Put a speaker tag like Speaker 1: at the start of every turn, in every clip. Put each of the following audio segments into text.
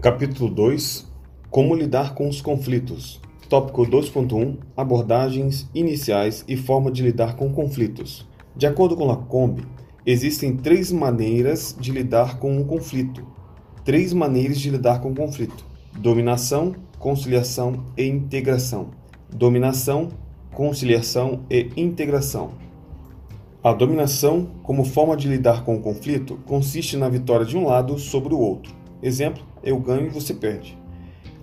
Speaker 1: Capítulo 2 Como lidar com os conflitos. Tópico 2.1 Abordagens iniciais e forma de lidar com conflitos. De acordo com Lacombe, existem três maneiras de lidar com um conflito. Três maneiras de lidar com o conflito: dominação, conciliação e integração. Dominação, conciliação e integração. A dominação, como forma de lidar com o conflito, consiste na vitória de um lado sobre o outro. Exemplo: eu ganho e você perde.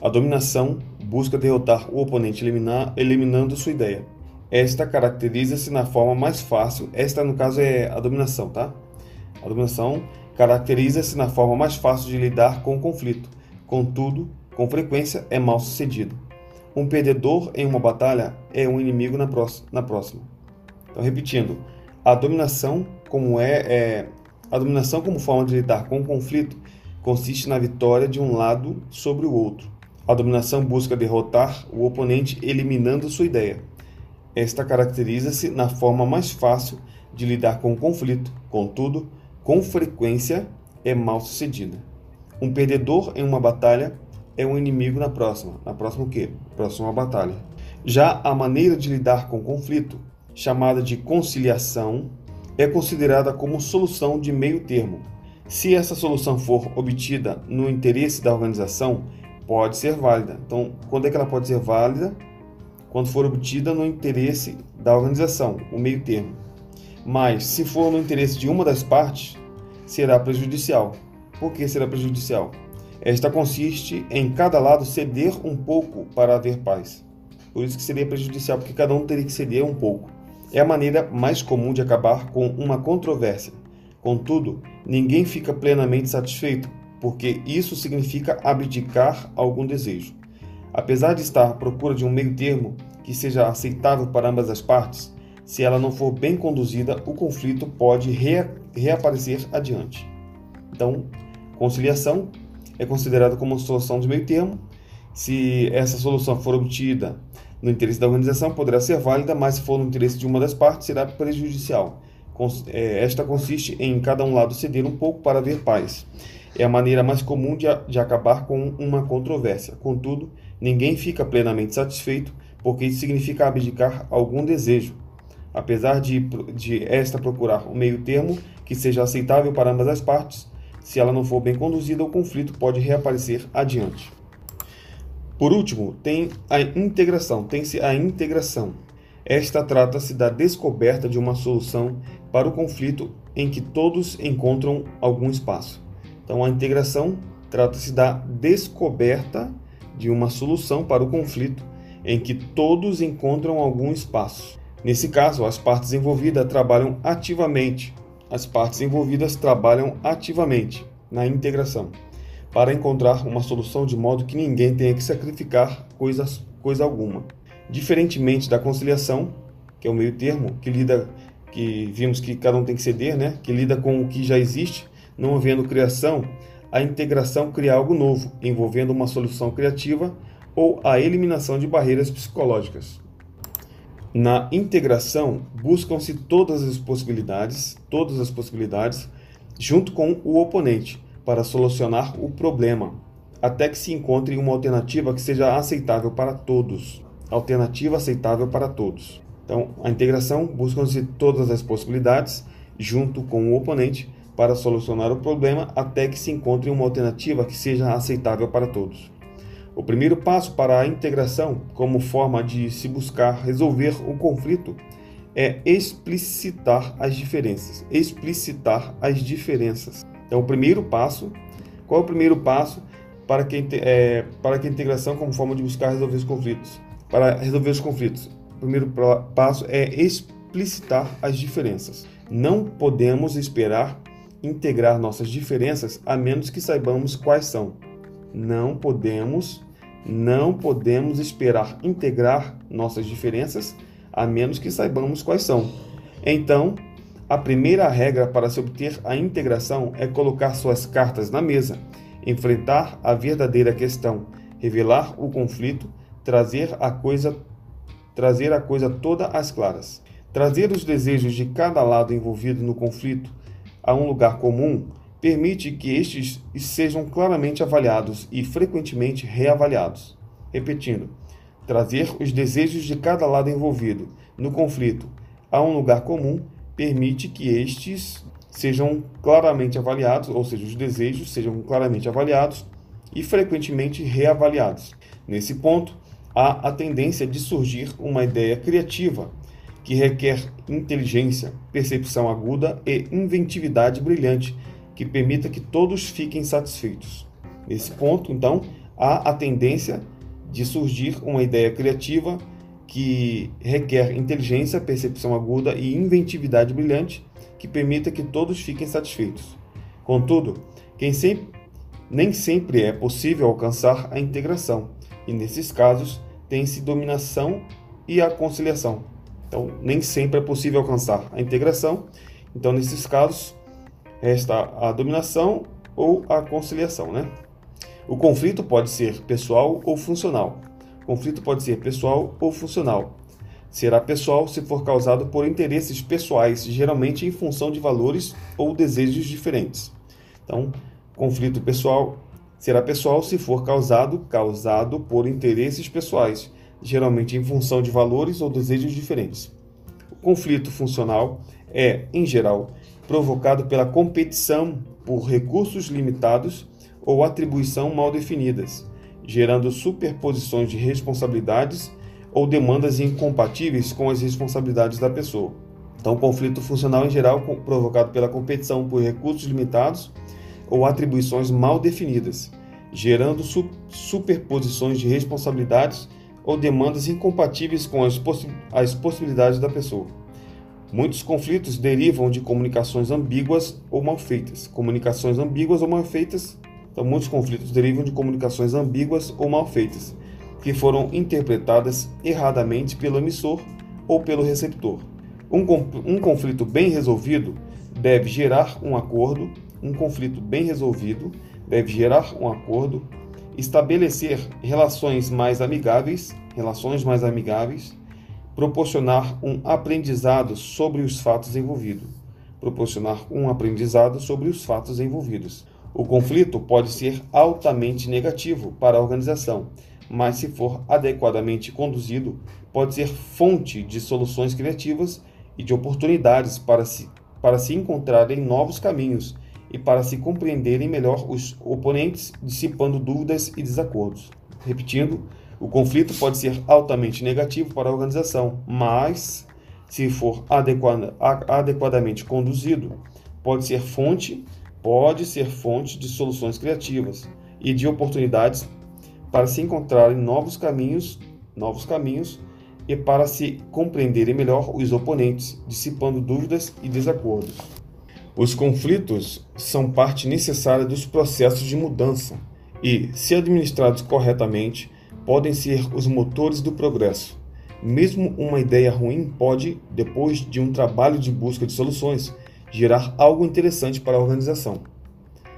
Speaker 1: A dominação busca derrotar o oponente eliminar, eliminando sua ideia. Esta caracteriza-se na forma mais fácil, esta no caso é a dominação, tá? A dominação caracteriza-se na forma mais fácil de lidar com o conflito, contudo, com frequência é mal sucedida. Um perdedor em uma batalha é um inimigo na próxima. Então, repetindo, a dominação como é, é a dominação como forma de lidar com o conflito consiste na vitória de um lado sobre o outro. A dominação busca derrotar o oponente eliminando sua ideia. Esta caracteriza-se na forma mais fácil de lidar com o conflito, contudo, com frequência é mal sucedida. Um perdedor em uma batalha é um inimigo na próxima. Na próxima o quê? Próxima batalha. Já a maneira de lidar com o conflito, chamada de conciliação, é considerada como solução de meio termo, se essa solução for obtida no interesse da organização, pode ser válida. Então, quando é que ela pode ser válida? Quando for obtida no interesse da organização, o meio termo. Mas, se for no interesse de uma das partes, será prejudicial. Por que será prejudicial? Esta consiste em cada lado ceder um pouco para haver paz. Por isso que seria prejudicial, porque cada um teria que ceder um pouco. É a maneira mais comum de acabar com uma controvérsia Contudo, ninguém fica plenamente satisfeito, porque isso significa abdicar algum desejo. Apesar de estar à procura de um meio termo que seja aceitável para ambas as partes, se ela não for bem conduzida, o conflito pode rea reaparecer adiante. Então, conciliação é considerada como uma solução de meio termo. Se essa solução for obtida no interesse da organização, poderá ser válida, mas se for no interesse de uma das partes, será prejudicial. É, esta consiste em cada um lado ceder um pouco para haver paz. É a maneira mais comum de, de acabar com uma controvérsia. Contudo, ninguém fica plenamente satisfeito, porque isso significa abdicar algum desejo. Apesar de, de esta procurar um meio termo que seja aceitável para ambas as partes, se ela não for bem conduzida, o conflito pode reaparecer adiante. Por último, tem a integração, tem-se a integração. Esta trata-se da descoberta de uma solução para o conflito em que todos encontram algum espaço. Então, a integração trata-se da descoberta de uma solução para o conflito em que todos encontram algum espaço. Nesse caso, as partes envolvidas trabalham ativamente. As partes envolvidas trabalham ativamente na integração para encontrar uma solução de modo que ninguém tenha que sacrificar coisas, coisa alguma. Diferentemente da conciliação, que é o meio termo, que lida, que vimos que cada um tem que ceder, né? que lida com o que já existe, não havendo criação, a integração cria algo novo, envolvendo uma solução criativa ou a eliminação de barreiras psicológicas. Na integração, buscam-se todas as possibilidades, todas as possibilidades, junto com o oponente, para solucionar o problema, até que se encontre uma alternativa que seja aceitável para todos alternativa aceitável para todos. Então, a integração busca-se todas as possibilidades junto com o oponente para solucionar o problema até que se encontre uma alternativa que seja aceitável para todos. O primeiro passo para a integração, como forma de se buscar resolver o conflito, é explicitar as diferenças. Explicitar as diferenças. Então, o primeiro passo, qual é o primeiro passo para que, é, para que a integração como forma de buscar resolver os conflitos? para resolver os conflitos. O primeiro passo é explicitar as diferenças. Não podemos esperar integrar nossas diferenças a menos que saibamos quais são. Não podemos, não podemos esperar integrar nossas diferenças a menos que saibamos quais são. Então, a primeira regra para se obter a integração é colocar suas cartas na mesa, enfrentar a verdadeira questão, revelar o conflito trazer a coisa trazer a coisa toda às claras. Trazer os desejos de cada lado envolvido no conflito a um lugar comum permite que estes sejam claramente avaliados e frequentemente reavaliados. Repetindo, trazer os desejos de cada lado envolvido no conflito a um lugar comum permite que estes sejam claramente avaliados, ou seja, os desejos sejam claramente avaliados e frequentemente reavaliados. Nesse ponto, há a tendência de surgir uma ideia criativa que requer inteligência, percepção aguda e inventividade brilhante que permita que todos fiquem satisfeitos. Nesse ponto, então, há a tendência de surgir uma ideia criativa que requer inteligência, percepção aguda e inventividade brilhante que permita que todos fiquem satisfeitos. Contudo, sempre, nem sempre é possível alcançar a integração, e nesses casos tem-se dominação e a conciliação. Então, nem sempre é possível alcançar a integração, então nesses casos resta a dominação ou a conciliação, né? O conflito pode ser pessoal ou funcional. O conflito pode ser pessoal ou funcional. Será pessoal se for causado por interesses pessoais, geralmente em função de valores ou desejos diferentes. Então, conflito pessoal será pessoal se for causado causado por interesses pessoais, geralmente em função de valores ou desejos diferentes. O conflito funcional é, em geral, provocado pela competição por recursos limitados ou atribuição mal definidas, gerando superposições de responsabilidades ou demandas incompatíveis com as responsabilidades da pessoa. Então, o conflito funcional em geral provocado pela competição por recursos limitados ou atribuições mal definidas, gerando su superposições de responsabilidades ou demandas incompatíveis com as, possi as possibilidades da pessoa. Muitos conflitos derivam de comunicações ambíguas ou mal feitas. Comunicações ambíguas ou mal feitas. Então, muitos conflitos derivam de comunicações ambíguas ou mal feitas, que foram interpretadas erradamente pelo emissor ou pelo receptor. Um, um conflito bem resolvido deve gerar um acordo. Um conflito bem resolvido deve gerar um acordo, estabelecer relações mais amigáveis, relações mais amigáveis proporcionar um aprendizado sobre os fatos envolvidos. Proporcionar um aprendizado sobre os fatos envolvidos. O conflito pode ser altamente negativo para a organização, mas se for adequadamente conduzido, pode ser fonte de soluções criativas e de oportunidades para se, para se encontrarem novos caminhos e para se compreenderem melhor os oponentes, dissipando dúvidas e desacordos. Repetindo, o conflito pode ser altamente negativo para a organização, mas, se for adequada, adequadamente conduzido, pode ser fonte, pode ser fonte de soluções criativas e de oportunidades para se encontrarem novos caminhos, novos caminhos e para se compreenderem melhor os oponentes, dissipando dúvidas e desacordos. Os conflitos são parte necessária dos processos de mudança e, se administrados corretamente, podem ser os motores do progresso. Mesmo uma ideia ruim pode, depois de um trabalho de busca de soluções, gerar algo interessante para a organização.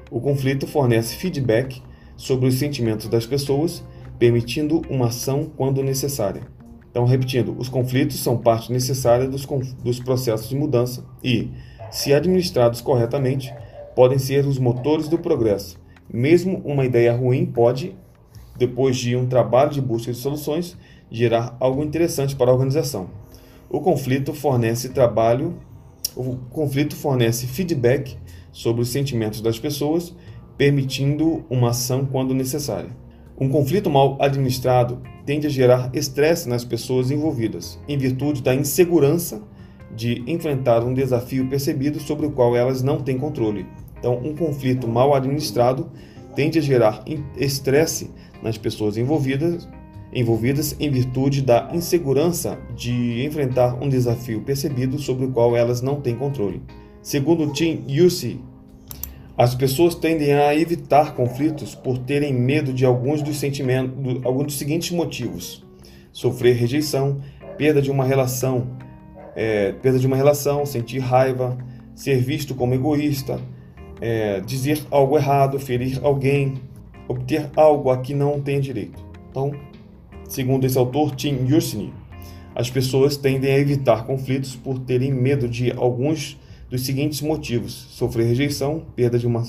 Speaker 1: O conflito fornece feedback sobre os sentimentos das pessoas, permitindo uma ação quando necessária. Então, repetindo, os conflitos são parte necessária dos, dos processos de mudança e, se administrados corretamente, podem ser os motores do progresso. Mesmo uma ideia ruim pode, depois de um trabalho de busca de soluções, gerar algo interessante para a organização. O conflito fornece trabalho, o conflito fornece feedback sobre os sentimentos das pessoas, permitindo uma ação quando necessária. Um conflito mal administrado tende a gerar estresse nas pessoas envolvidas, em virtude da insegurança de enfrentar um desafio percebido sobre o qual elas não têm controle. Então, um conflito mal administrado tende a gerar estresse nas pessoas envolvidas, envolvidas em virtude da insegurança de enfrentar um desafio percebido sobre o qual elas não têm controle. Segundo Tim Yussi, as pessoas tendem a evitar conflitos por terem medo de alguns dos sentimentos, alguns dos seguintes motivos: sofrer rejeição, perda de uma relação, é, perda de uma relação, sentir raiva, ser visto como egoísta, é, dizer algo errado, ferir alguém, obter algo a que não tem direito. Então, segundo esse autor, Tim Yursini, as pessoas tendem a evitar conflitos por terem medo de alguns dos seguintes motivos: sofrer rejeição, perda de uma,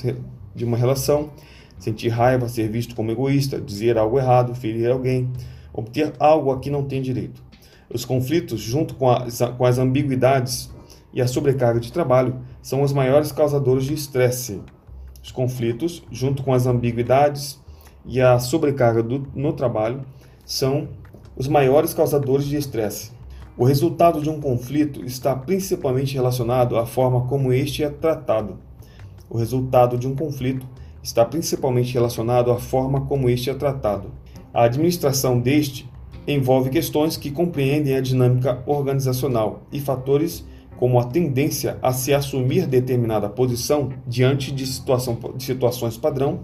Speaker 1: de uma relação, sentir raiva, ser visto como egoísta, dizer algo errado, ferir alguém, obter algo a que não tem direito. Os conflitos, junto com as, com as ambiguidades e a sobrecarga de trabalho, são os maiores causadores de estresse. Os conflitos, junto com as ambiguidades e a sobrecarga do, no trabalho, são os maiores causadores de estresse. O resultado de um conflito está principalmente relacionado à forma como este é tratado. O resultado de um conflito está principalmente relacionado à forma como este é tratado. A administração deste envolve questões que compreendem a dinâmica organizacional e fatores como a tendência a se assumir determinada posição diante de, situação, de situações padrão,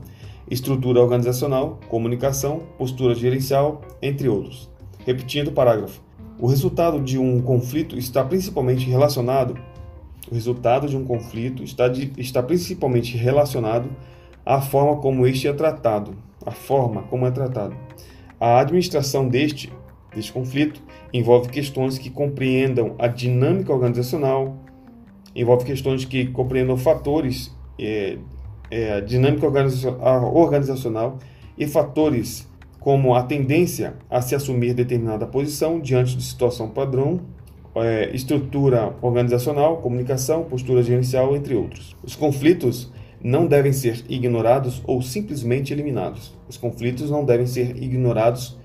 Speaker 1: estrutura organizacional, comunicação, postura gerencial, entre outros. Repetindo o parágrafo. O resultado de um conflito está principalmente relacionado o resultado de um conflito está, de, está principalmente relacionado à forma como este é tratado, a forma como é tratado. A administração deste, deste conflito envolve questões que compreendam a dinâmica organizacional, envolve questões que compreendam fatores, é, é, dinâmica organizacional e fatores como a tendência a se assumir determinada posição diante de situação padrão, é, estrutura organizacional, comunicação, postura gerencial, entre outros. Os conflitos não devem ser ignorados ou simplesmente eliminados. Os conflitos não devem ser ignorados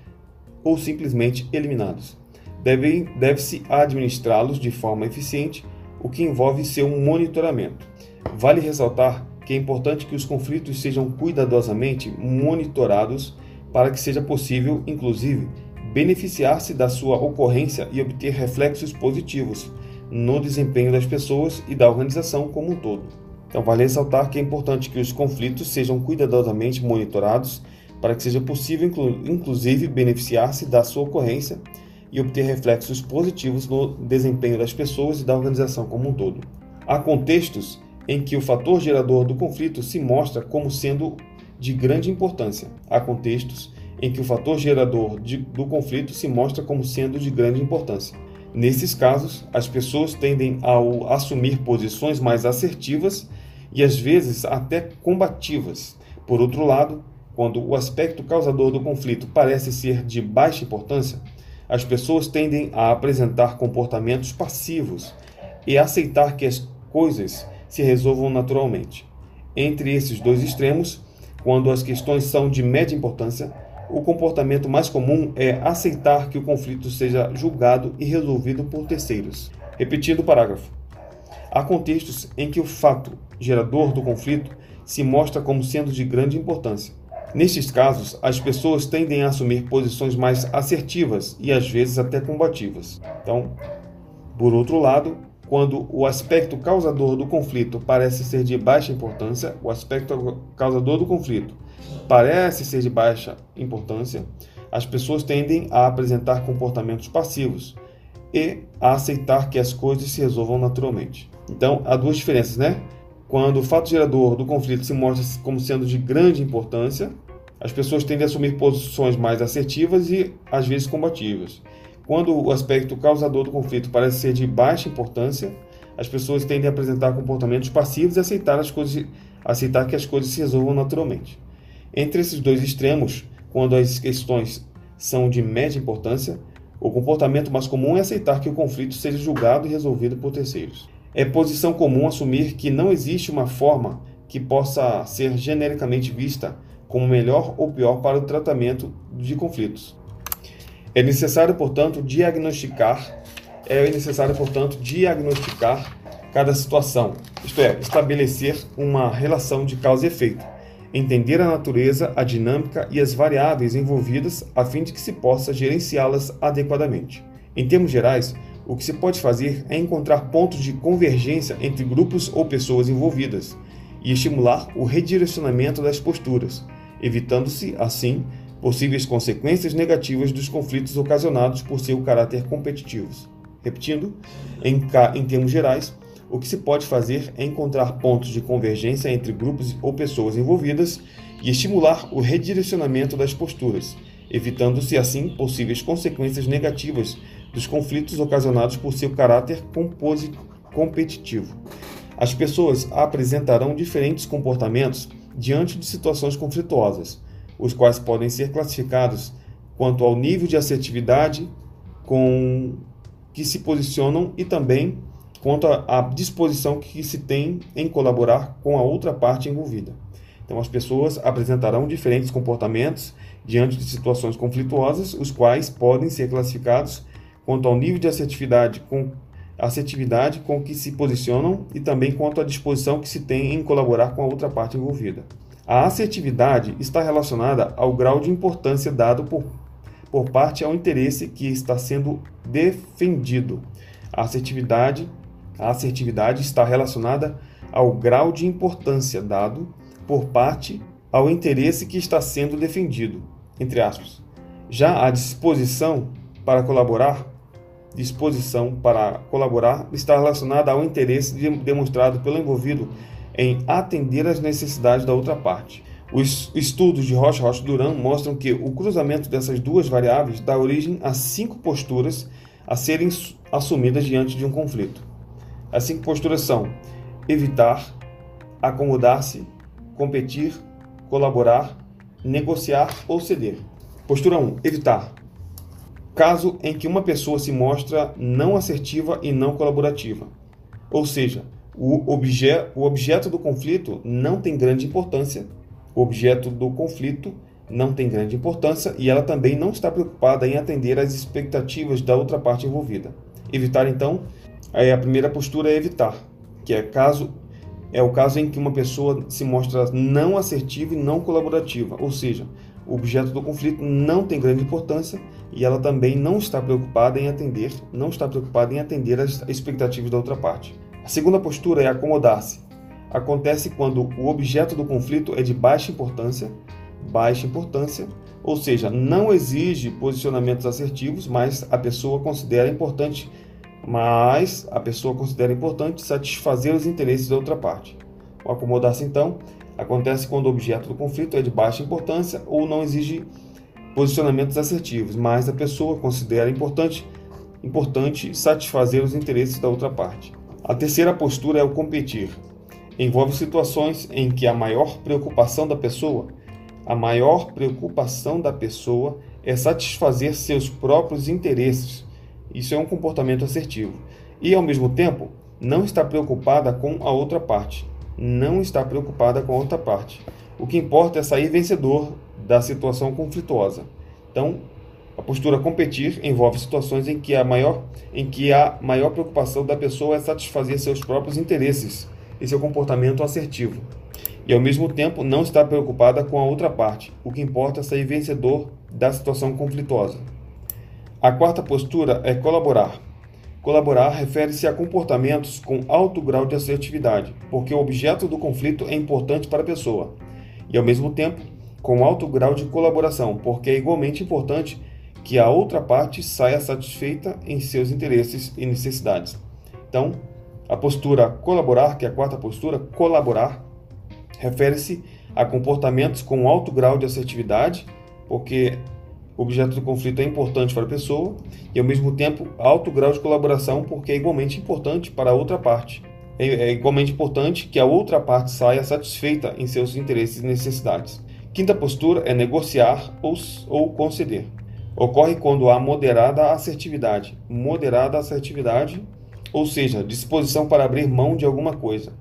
Speaker 1: ou simplesmente eliminados. Deve-se deve administrá-los de forma eficiente, o que envolve seu monitoramento. Vale ressaltar que é importante que os conflitos sejam cuidadosamente monitorados para que seja possível, inclusive, beneficiar-se da sua ocorrência e obter reflexos positivos no desempenho das pessoas e da organização como um todo. Então, vale ressaltar que é importante que os conflitos sejam cuidadosamente monitorados para que seja possível, inclusive, beneficiar-se da sua ocorrência e obter reflexos positivos no desempenho das pessoas e da organização como um todo. Há contextos em que o fator gerador do conflito se mostra como sendo de grande importância. Há contextos em que o fator gerador de, do conflito se mostra como sendo de grande importância. Nesses casos, as pessoas tendem a assumir posições mais assertivas e às vezes até combativas. Por outro lado, quando o aspecto causador do conflito parece ser de baixa importância, as pessoas tendem a apresentar comportamentos passivos e aceitar que as coisas se resolvam naturalmente. Entre esses dois extremos, quando as questões são de média importância, o comportamento mais comum é aceitar que o conflito seja julgado e resolvido por terceiros. Repetindo o parágrafo. Há contextos em que o fato gerador do conflito se mostra como sendo de grande importância. Nestes casos, as pessoas tendem a assumir posições mais assertivas e às vezes até combativas. Então, por outro lado, quando o aspecto causador do conflito parece ser de baixa importância, o aspecto causador do conflito parece ser de baixa importância, as pessoas tendem a apresentar comportamentos passivos e a aceitar que as coisas se resolvam naturalmente. Então, há duas diferenças, né? Quando o fato gerador do conflito se mostra como sendo de grande importância, as pessoas tendem a assumir posições mais assertivas e às vezes combativas. Quando o aspecto causador do conflito parece ser de baixa importância, as pessoas tendem a apresentar comportamentos passivos e aceitar, as coisas, aceitar que as coisas se resolvam naturalmente. Entre esses dois extremos, quando as questões são de média importância, o comportamento mais comum é aceitar que o conflito seja julgado e resolvido por terceiros. É posição comum assumir que não existe uma forma que possa ser genericamente vista como melhor ou pior para o tratamento de conflitos. É necessário, portanto, diagnosticar, é necessário, portanto, diagnosticar cada situação, isto é, estabelecer uma relação de causa e efeito, entender a natureza, a dinâmica e as variáveis envolvidas a fim de que se possa gerenciá-las adequadamente. Em termos gerais, o que se pode fazer é encontrar pontos de convergência entre grupos ou pessoas envolvidas e estimular o redirecionamento das posturas, evitando-se, assim, possíveis consequências negativas dos conflitos ocasionados por seu caráter competitivos. Repetindo, em, em termos gerais, o que se pode fazer é encontrar pontos de convergência entre grupos ou pessoas envolvidas e estimular o redirecionamento das posturas, evitando-se assim possíveis consequências negativas dos conflitos ocasionados por seu caráter competitivo. As pessoas apresentarão diferentes comportamentos diante de situações conflituosas, os quais podem ser classificados quanto ao nível de assertividade com que se posicionam e também quanto à disposição que se tem em colaborar com a outra parte envolvida. Então, as pessoas apresentarão diferentes comportamentos diante de situações conflituosas, os quais podem ser classificados quanto ao nível de assertividade com assertividade com que se posicionam e também quanto à disposição que se tem em colaborar com a outra parte envolvida. A assertividade está relacionada ao grau de importância dado por, por parte ao interesse que está sendo defendido. A assertividade, a assertividade está relacionada ao grau de importância dado por parte ao interesse que está sendo defendido, entre aspas. Já a disposição para colaborar, disposição para colaborar está relacionada ao interesse demonstrado pelo envolvido em atender às necessidades da outra parte. Os estudos de Rocha Rocha Duran mostram que o cruzamento dessas duas variáveis dá origem a cinco posturas a serem assumidas diante de um conflito. As cinco posturas são evitar, acomodar-se, competir, colaborar, negociar ou ceder. Postura 1: evitar. Caso em que uma pessoa se mostra não assertiva e não colaborativa. Ou seja, o, obje, o objeto do conflito não tem grande importância. O objeto do conflito não tem grande importância e ela também não está preocupada em atender às expectativas da outra parte envolvida. Evitar, então, é a primeira postura é evitar, que é caso é o caso em que uma pessoa se mostra não assertiva e não colaborativa, ou seja, o objeto do conflito não tem grande importância e ela também não está preocupada em atender, não está preocupada em atender às expectativas da outra parte. A segunda postura é acomodar-se. Acontece quando o objeto do conflito é de baixa importância, baixa importância, ou seja, não exige posicionamentos assertivos, mas a pessoa considera importante, mas a pessoa considera importante satisfazer os interesses da outra parte. O acomodar-se então acontece quando o objeto do conflito é de baixa importância ou não exige posicionamentos assertivos, mas a pessoa considera importante importante satisfazer os interesses da outra parte. A terceira postura é o competir. Envolve situações em que a maior preocupação da pessoa, a maior preocupação da pessoa é satisfazer seus próprios interesses. Isso é um comportamento assertivo. E ao mesmo tempo, não está preocupada com a outra parte. Não está preocupada com a outra parte. O que importa é sair vencedor da situação conflituosa. Então, a postura competir envolve situações em que a maior, em que a maior preocupação da pessoa é satisfazer seus próprios interesses e seu comportamento assertivo. E ao mesmo tempo não está preocupada com a outra parte. O que importa é sair vencedor da situação conflituosa. A quarta postura é colaborar. Colaborar refere-se a comportamentos com alto grau de assertividade, porque o objeto do conflito é importante para a pessoa, e ao mesmo tempo com alto grau de colaboração, porque é igualmente importante que a outra parte saia satisfeita em seus interesses e necessidades. Então, a postura colaborar, que é a quarta postura, colaborar, refere-se a comportamentos com alto grau de assertividade, porque o objeto do conflito é importante para a pessoa, e ao mesmo tempo alto grau de colaboração, porque é igualmente importante para a outra parte. É, é igualmente importante que a outra parte saia satisfeita em seus interesses e necessidades. Quinta postura é negociar ou, ou conceder ocorre quando há moderada assertividade. Moderada assertividade, ou seja, disposição para abrir mão de alguma coisa,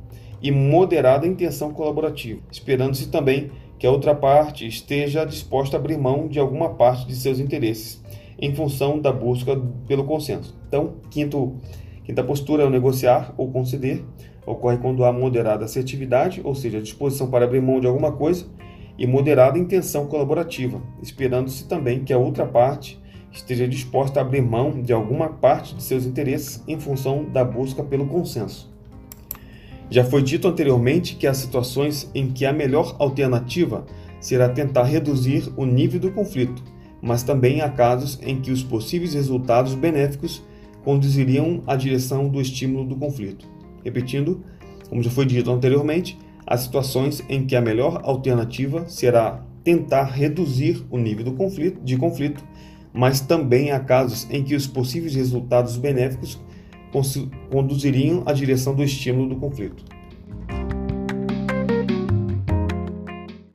Speaker 1: e moderada intenção colaborativa, esperando-se também que a outra parte esteja disposta a abrir mão de alguma parte de seus interesses, em função da busca pelo consenso. Então, quinto, quinta postura é o negociar ou conceder. Ocorre quando há moderada assertividade, ou seja, disposição para abrir mão de alguma coisa, e moderada intenção colaborativa, esperando-se também que a outra parte esteja disposta a abrir mão de alguma parte de seus interesses em função da busca pelo consenso. Já foi dito anteriormente que há situações em que a melhor alternativa será tentar reduzir o nível do conflito, mas também há casos em que os possíveis resultados benéficos conduziriam à direção do estímulo do conflito. Repetindo, como já foi dito anteriormente, Há situações em que a melhor alternativa será tentar reduzir o nível do conflito, de conflito, mas também há casos em que os possíveis resultados benéficos conduziriam à direção do estímulo do conflito.